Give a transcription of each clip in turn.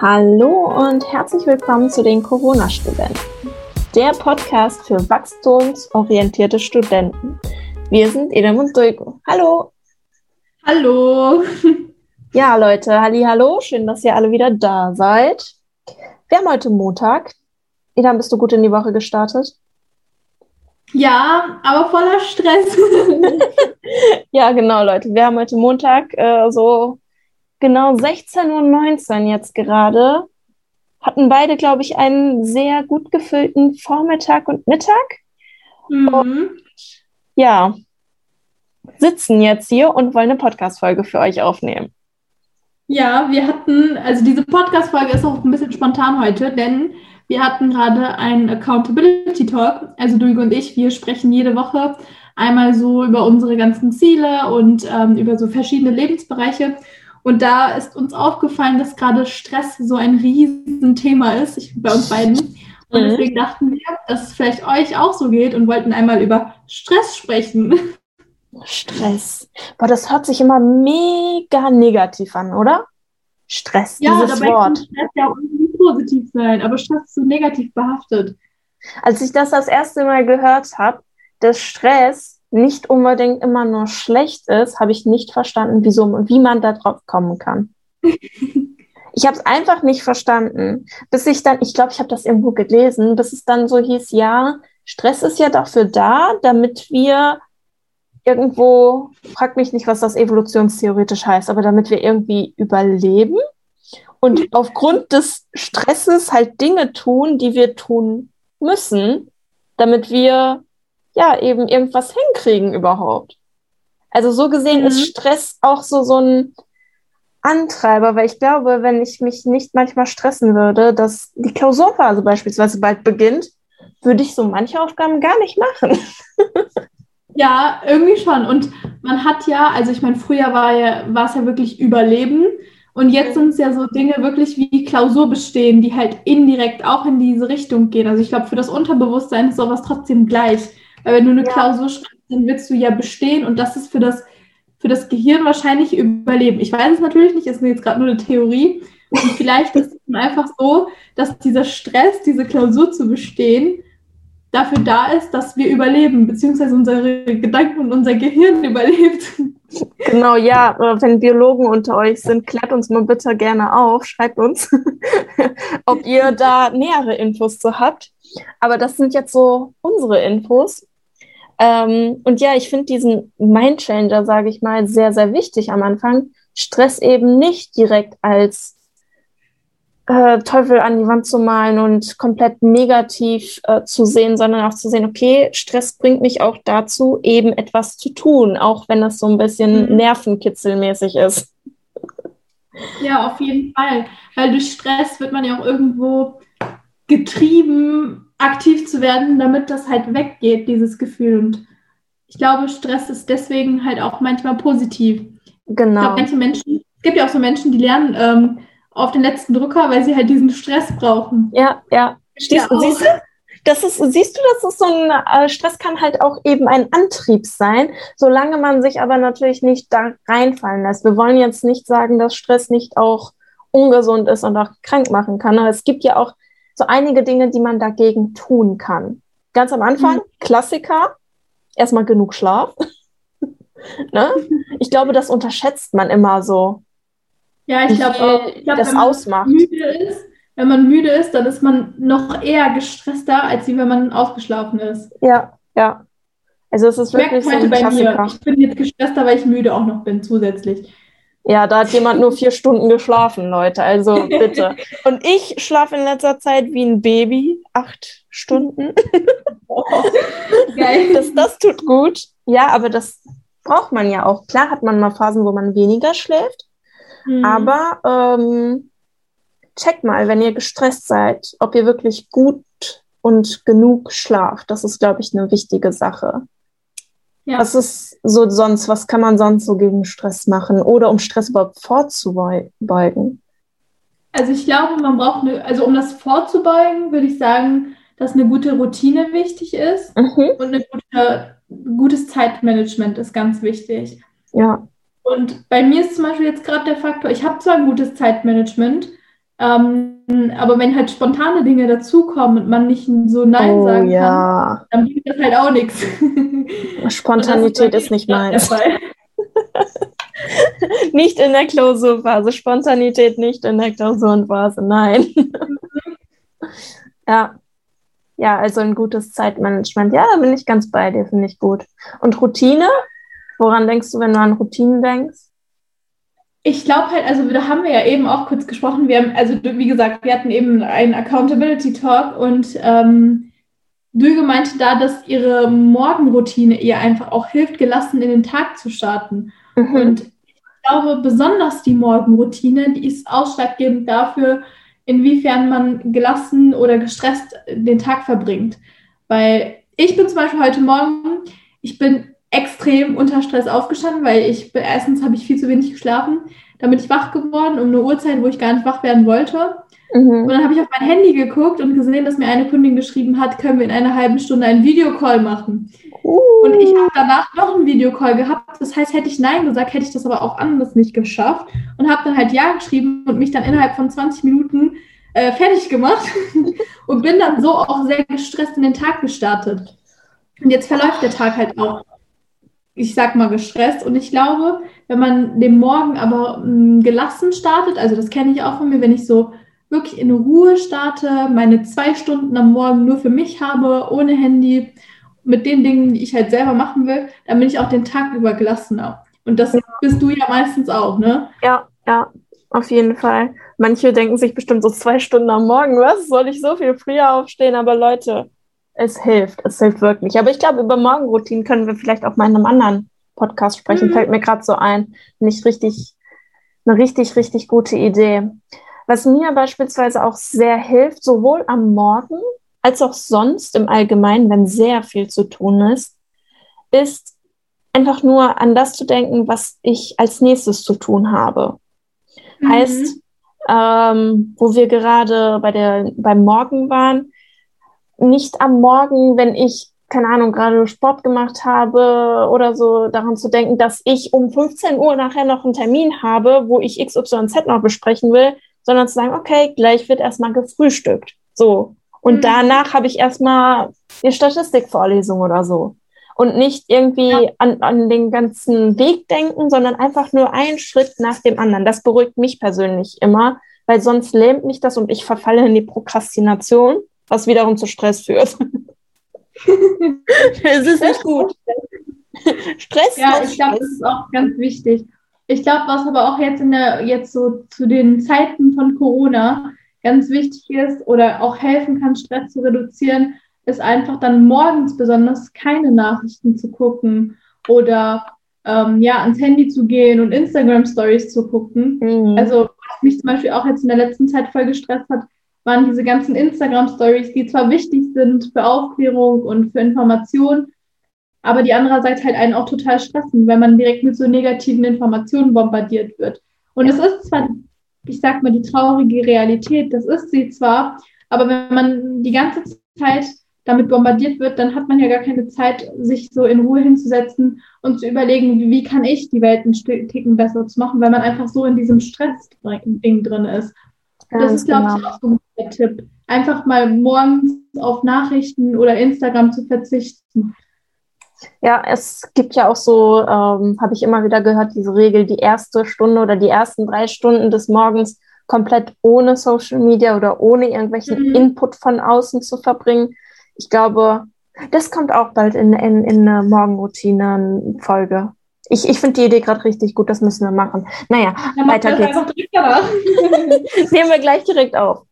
Hallo und herzlich willkommen zu den Corona-Studenten, der Podcast für wachstumsorientierte Studenten. Wir sind Edem und Duiko. Hallo. Hallo. Ja, Leute, halli, hallo. Schön, dass ihr alle wieder da seid. Wir haben heute Montag. Edam, bist du gut in die Woche gestartet? Ja, aber voller Stress. ja, genau, Leute. Wir haben heute Montag äh, so genau 16.19 Uhr jetzt gerade. Hatten beide, glaube ich, einen sehr gut gefüllten Vormittag und Mittag. Mhm. Und ja, sitzen jetzt hier und wollen eine Podcast-Folge für euch aufnehmen. Ja, wir hatten, also diese Podcast-Folge ist auch ein bisschen spontan heute, denn wir hatten gerade einen Accountability Talk. Also Duigo und ich, wir sprechen jede Woche einmal so über unsere ganzen Ziele und ähm, über so verschiedene Lebensbereiche. Und da ist uns aufgefallen, dass gerade Stress so ein Riesenthema ist ich, bei uns beiden. Und mhm. deswegen dachten wir, dass es vielleicht euch auch so geht und wollten einmal über Stress sprechen. Stress. Boah, das hört sich immer mega negativ an, oder? Stress, ja, dieses dabei Wort. Kann Stress ja auch irgendwie positiv sein, aber Stress ist so negativ behaftet. Als ich das das erste Mal gehört habe, dass Stress nicht unbedingt immer nur schlecht ist, habe ich nicht verstanden, wieso und wie man da drauf kommen kann. ich habe es einfach nicht verstanden, bis ich dann, ich glaube, ich habe das irgendwo gelesen, bis es dann so hieß, ja, Stress ist ja dafür da, damit wir irgendwo, frag mich nicht, was das evolutionstheoretisch heißt, aber damit wir irgendwie überleben und aufgrund des Stresses halt Dinge tun, die wir tun müssen, damit wir ja eben irgendwas hinkriegen überhaupt. Also so gesehen mhm. ist Stress auch so so ein Antreiber, weil ich glaube, wenn ich mich nicht manchmal stressen würde, dass die Klausurphase beispielsweise bald beginnt, würde ich so manche Aufgaben gar nicht machen. Ja, irgendwie schon. Und man hat ja, also ich meine, früher war, ja, war es ja wirklich Überleben. Und jetzt sind es ja so Dinge wirklich wie Klausur bestehen, die halt indirekt auch in diese Richtung gehen. Also ich glaube, für das Unterbewusstsein ist sowas trotzdem gleich. Weil wenn du eine ja. Klausur schreibst, dann willst du ja bestehen und das ist für das, für das Gehirn wahrscheinlich Überleben. Ich weiß es natürlich nicht, ist mir jetzt gerade nur eine Theorie. Und vielleicht ist es einfach so, dass dieser Stress, diese Klausur zu bestehen, dafür da ist, dass wir überleben, beziehungsweise unsere Gedanken und unser Gehirn überlebt. Genau, ja, wenn Biologen unter euch sind, klärt uns mal bitte gerne auf, schreibt uns, ob ihr da nähere Infos zu habt. Aber das sind jetzt so unsere Infos. Ähm, und ja, ich finde diesen Mindchanger, sage ich mal, sehr, sehr wichtig am Anfang. Stress eben nicht direkt als äh, Teufel an die Wand zu malen und komplett negativ äh, zu sehen, sondern auch zu sehen, okay, Stress bringt mich auch dazu, eben etwas zu tun, auch wenn das so ein bisschen mhm. nervenkitzelmäßig ist. Ja, auf jeden Fall. Weil durch Stress wird man ja auch irgendwo getrieben, aktiv zu werden, damit das halt weggeht, dieses Gefühl. Und ich glaube, Stress ist deswegen halt auch manchmal positiv. Genau. Ich glaube, manche Menschen, es gibt ja auch so Menschen, die lernen, ähm, auf den letzten Drücker, weil sie halt diesen Stress brauchen. Ja, ja. Stehst, ja siehst du? Das ist, siehst du, dass es so ein äh, Stress kann halt auch eben ein Antrieb sein, solange man sich aber natürlich nicht da reinfallen lässt. Wir wollen jetzt nicht sagen, dass Stress nicht auch ungesund ist und auch krank machen kann. Aber es gibt ja auch so einige Dinge, die man dagegen tun kann. Ganz am Anfang, mhm. Klassiker, erstmal genug Schlaf. ne? Ich glaube, das unterschätzt man immer so. Ja, ich glaube. Ich glaub, das wenn ausmacht. Müde ist, wenn man müde ist, dann ist man noch eher gestresster, als wenn man ausgeschlafen ist. Ja, ja. Also es ist wirklich so ein bei Mir. Ich bin jetzt gestresster, weil ich müde auch noch bin zusätzlich. Ja, da hat jemand nur vier Stunden geschlafen, Leute. Also bitte. Und ich schlafe in letzter Zeit wie ein Baby. Acht Stunden. Geil. Das, das tut gut. Ja, aber das braucht man ja auch. Klar hat man mal Phasen, wo man weniger schläft. Mhm. Aber ähm, checkt mal, wenn ihr gestresst seid, ob ihr wirklich gut und genug schlaft. Das ist, glaube ich, eine wichtige Sache. Ja. Was ist so sonst, was kann man sonst so gegen Stress machen oder um Stress überhaupt vorzubeugen? Also ich glaube, man braucht eine, also um das vorzubeugen, würde ich sagen, dass eine gute Routine wichtig ist mhm. und ein gute, gutes Zeitmanagement ist ganz wichtig. Ja. Und bei mir ist zum Beispiel jetzt gerade der Faktor, ich habe zwar ein gutes Zeitmanagement, Ähm, aber wenn halt spontane Dinge dazukommen und man nicht so Nein oh, sagen ja. kann, dann bringt das halt auch nichts. Spontanität ist, ist nicht meins. nicht in der Klausurphase. Spontanität nicht in der Klausurenphase. Nein. ja. Ja, also ein gutes Zeitmanagement. Ja, da bin ich ganz bei dir, finde ich gut. Und Routine? Woran denkst du, wenn du an Routinen denkst? Ich glaube halt, also da haben wir ja eben auch kurz gesprochen. Wir haben, also wie gesagt, wir hatten eben einen Accountability Talk und ähm, Dülge meinte da, dass ihre Morgenroutine ihr einfach auch hilft, gelassen in den Tag zu starten. Mhm. Und ich glaube, besonders die Morgenroutine, die ist ausschlaggebend dafür, inwiefern man gelassen oder gestresst den Tag verbringt. Weil ich bin zum Beispiel heute Morgen, ich bin extrem unter Stress aufgestanden, weil ich erstens habe ich viel zu wenig geschlafen. Dann bin ich wach geworden um eine Uhrzeit, wo ich gar nicht wach werden wollte. Mhm. Und dann habe ich auf mein Handy geguckt und gesehen, dass mir eine Kundin geschrieben hat, können wir in einer halben Stunde einen Videocall machen. Uh. Und ich habe danach noch einen Videocall gehabt. Das heißt, hätte ich Nein gesagt, hätte ich das aber auch anders nicht geschafft. Und habe dann halt Ja geschrieben und mich dann innerhalb von 20 Minuten äh, fertig gemacht und bin dann so auch sehr gestresst in den Tag gestartet. Und jetzt verläuft der Tag halt auch ich sag mal, gestresst. Und ich glaube, wenn man den Morgen aber mh, hm, gelassen startet, also das kenne ich auch von mir, wenn ich so wirklich in Ruhe starte, meine zwei Stunden am Morgen nur für mich habe, ohne Handy, mit den Dingen, die ich halt selber machen will, dann bin ich auch den Tag über gelassener. Und das ja. bist du ja meistens auch, ne? Ja, ja, auf jeden Fall. Manche denken sich bestimmt so zwei Stunden am Morgen, was? Soll ich so viel früher aufstehen? Aber Leute, es hilft, es hilft wirklich. Aber ich glaube, über Morgenroutinen können wir vielleicht auch mal in einem anderen Podcast sprechen. Mhm. Fällt mir gerade so ein. Nicht richtig, eine richtig, richtig gute Idee. Was mir beispielsweise auch sehr hilft, sowohl am Morgen als auch sonst im Allgemeinen, wenn sehr viel zu tun ist, ist einfach nur an das zu denken, was ich als nächstes zu tun habe. Mhm. Heißt, ähm, wo wir gerade bei der, beim Morgen waren, nicht am Morgen, wenn ich, keine Ahnung, gerade Sport gemacht habe oder so, daran zu denken, dass ich um 15 Uhr nachher noch einen Termin habe, wo ich XYZ noch besprechen will, sondern zu sagen, okay, gleich wird erstmal gefrühstückt. So. Und mhm. danach habe ich erstmal die Statistikvorlesung oder so. Und nicht irgendwie ja. an, an den ganzen Weg denken, sondern einfach nur einen Schritt nach dem anderen. Das beruhigt mich persönlich immer, weil sonst lähmt mich das und ich verfalle in die Prokrastination was wiederum zu Stress führt. es ist nicht gut. Stress. Ja, ich glaube, das ist auch ganz wichtig. Ich glaube, was aber auch jetzt in der, jetzt so zu den Zeiten von Corona ganz wichtig ist oder auch helfen kann, Stress zu reduzieren, ist einfach dann morgens besonders keine Nachrichten zu gucken oder ähm, ja, ans Handy zu gehen und Instagram Stories zu gucken. Mhm. Also, was mich zum Beispiel auch jetzt in der letzten Zeit voll gestresst hat, waren diese ganzen Instagram-Stories, die zwar wichtig sind für Aufklärung und für Information, aber die andererseits halt einen auch total stressen, weil man direkt mit so negativen Informationen bombardiert wird. Und ja. es ist zwar, ich sag mal, die traurige Realität, das ist sie zwar, aber wenn man die ganze Zeit damit bombardiert wird, dann hat man ja gar keine Zeit, sich so in Ruhe hinzusetzen und zu überlegen, wie, kann ich die Welt ein Ticken besser zu machen, weil man einfach so in diesem Stress-Ding drin ist. Ganz das ist, glaube genau. ich, auch so ein Tipp. Einfach mal morgens auf Nachrichten oder Instagram zu verzichten. Ja, es gibt ja auch so, ähm, habe ich immer wieder gehört, diese Regel, die erste Stunde oder die ersten drei Stunden des Morgens komplett ohne Social Media oder ohne irgendwelchen mhm. Input von außen zu verbringen. Ich glaube, das kommt auch bald in, in, in eine Morgenroutine-Folge. Ich, ich finde die Idee gerade richtig gut, das müssen wir machen. Naja, ja, weiter geht's. Nehmen wir gleich direkt auf.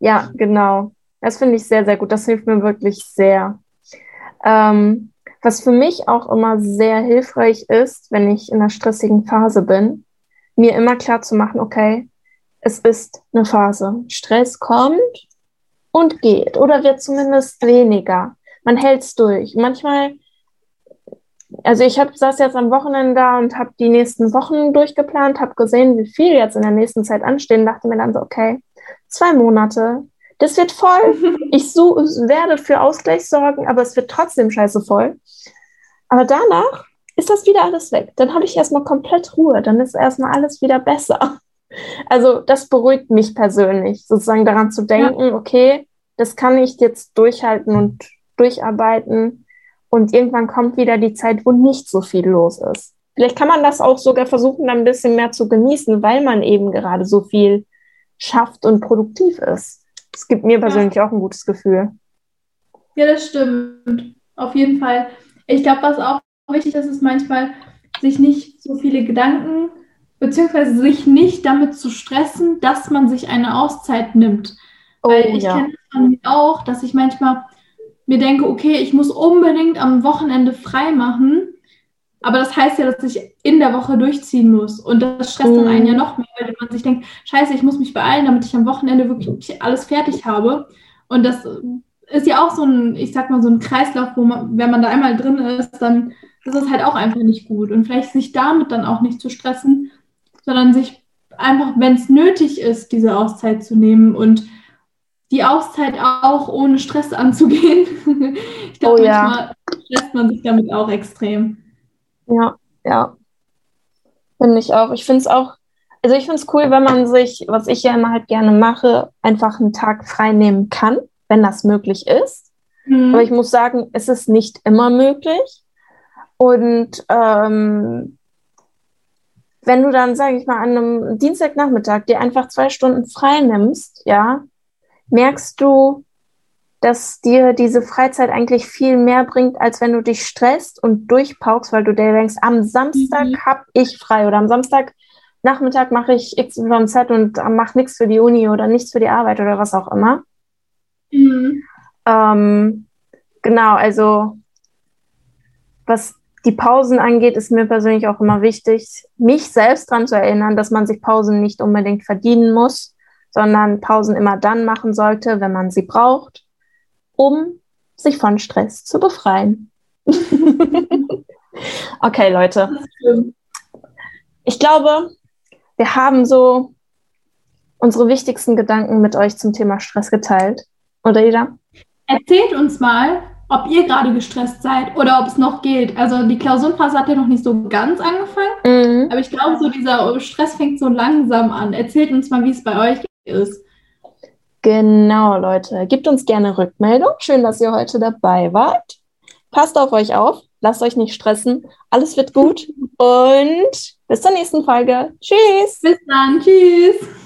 Ja, genau. Das finde ich sehr, sehr gut. Das hilft mir wirklich sehr. Ähm, was für mich auch immer sehr hilfreich ist, wenn ich in einer stressigen Phase bin, mir immer klar zu machen, okay, es ist eine Phase. Stress kommt und geht oder wird zumindest weniger. Man hält es durch. Manchmal also ich hab, saß jetzt am Wochenende da und habe die nächsten Wochen durchgeplant, habe gesehen, wie viel jetzt in der nächsten Zeit anstehen, dachte mir dann so, okay, zwei Monate, das wird voll. Ich so, werde für Ausgleich sorgen, aber es wird trotzdem scheiße voll. Aber danach ist das wieder alles weg. Dann habe ich erstmal komplett Ruhe, dann ist erstmal alles wieder besser. Also das beruhigt mich persönlich, sozusagen daran zu denken, ja. okay, das kann ich jetzt durchhalten und durcharbeiten und irgendwann kommt wieder die Zeit, wo nicht so viel los ist. Vielleicht kann man das auch sogar versuchen, ein bisschen mehr zu genießen, weil man eben gerade so viel schafft und produktiv ist. Es gibt mir persönlich ja. auch ein gutes Gefühl. Ja, das stimmt. Auf jeden Fall. Ich glaube, was auch wichtig ist, ist manchmal, sich nicht so viele Gedanken, beziehungsweise sich nicht damit zu stressen, dass man sich eine Auszeit nimmt. Oh, Weil ich ja. kenne es von mir auch, dass ich manchmal mir denke, okay, ich muss unbedingt am Wochenende frei machen. Aber das heißt ja, dass ich in der Woche durchziehen muss. Und das stresst dann einen ja mhm. noch mehr, weil man sich denkt, scheiße, ich muss mich beeilen, damit ich am Wochenende wirklich alles fertig habe. Und das ist ja auch so ein, ich sag mal, so ein Kreislauf, wo man, wenn man da einmal drin ist, dann ist es halt auch einfach nicht gut. Und vielleicht sich damit dann auch nicht zu stressen, sondern sich einfach, wenn es nötig ist, diese Auszeit zu nehmen und die Auszeit auch ohne Stress anzugehen. ich glaube, oh, manchmal ja. stresst man sich damit auch extrem. Ja, ja. Finde ich auch. Ich finde es auch, also ich finde es cool, wenn man sich, was ich ja immer halt gerne mache, einfach einen Tag frei nehmen kann, wenn das möglich ist. Mhm. Aber ich muss sagen, es ist nicht immer möglich. Und ähm, wenn du dann, sage ich mal, an einem Dienstagnachmittag dir einfach zwei Stunden frei nimmst, ja, merkst du, dass dir diese Freizeit eigentlich viel mehr bringt, als wenn du dich stresst und durchpaukst, weil du dir denkst, am Samstag mhm. habe ich frei oder am Samstagnachmittag mache ich XYZ und mache nichts für die Uni oder nichts für die Arbeit oder was auch immer. Mhm. Ähm, genau, also was die Pausen angeht, ist mir persönlich auch immer wichtig, mich selbst daran zu erinnern, dass man sich Pausen nicht unbedingt verdienen muss, sondern Pausen immer dann machen sollte, wenn man sie braucht um sich von Stress zu befreien. okay, Leute. Ich glaube, wir haben so unsere wichtigsten Gedanken mit euch zum Thema Stress geteilt. Oder Ida? Erzählt uns mal, ob ihr gerade gestresst seid oder ob es noch geht. Also die Klausurenphase hat ja noch nicht so ganz angefangen, mhm. aber ich glaube, so dieser Stress fängt so langsam an. Erzählt uns mal, wie es bei euch ist. Genau, Leute. Gebt uns gerne Rückmeldung. Schön, dass ihr heute dabei wart. Passt auf euch auf. Lasst euch nicht stressen. Alles wird gut. Und bis zur nächsten Folge. Tschüss. Bis dann. Tschüss.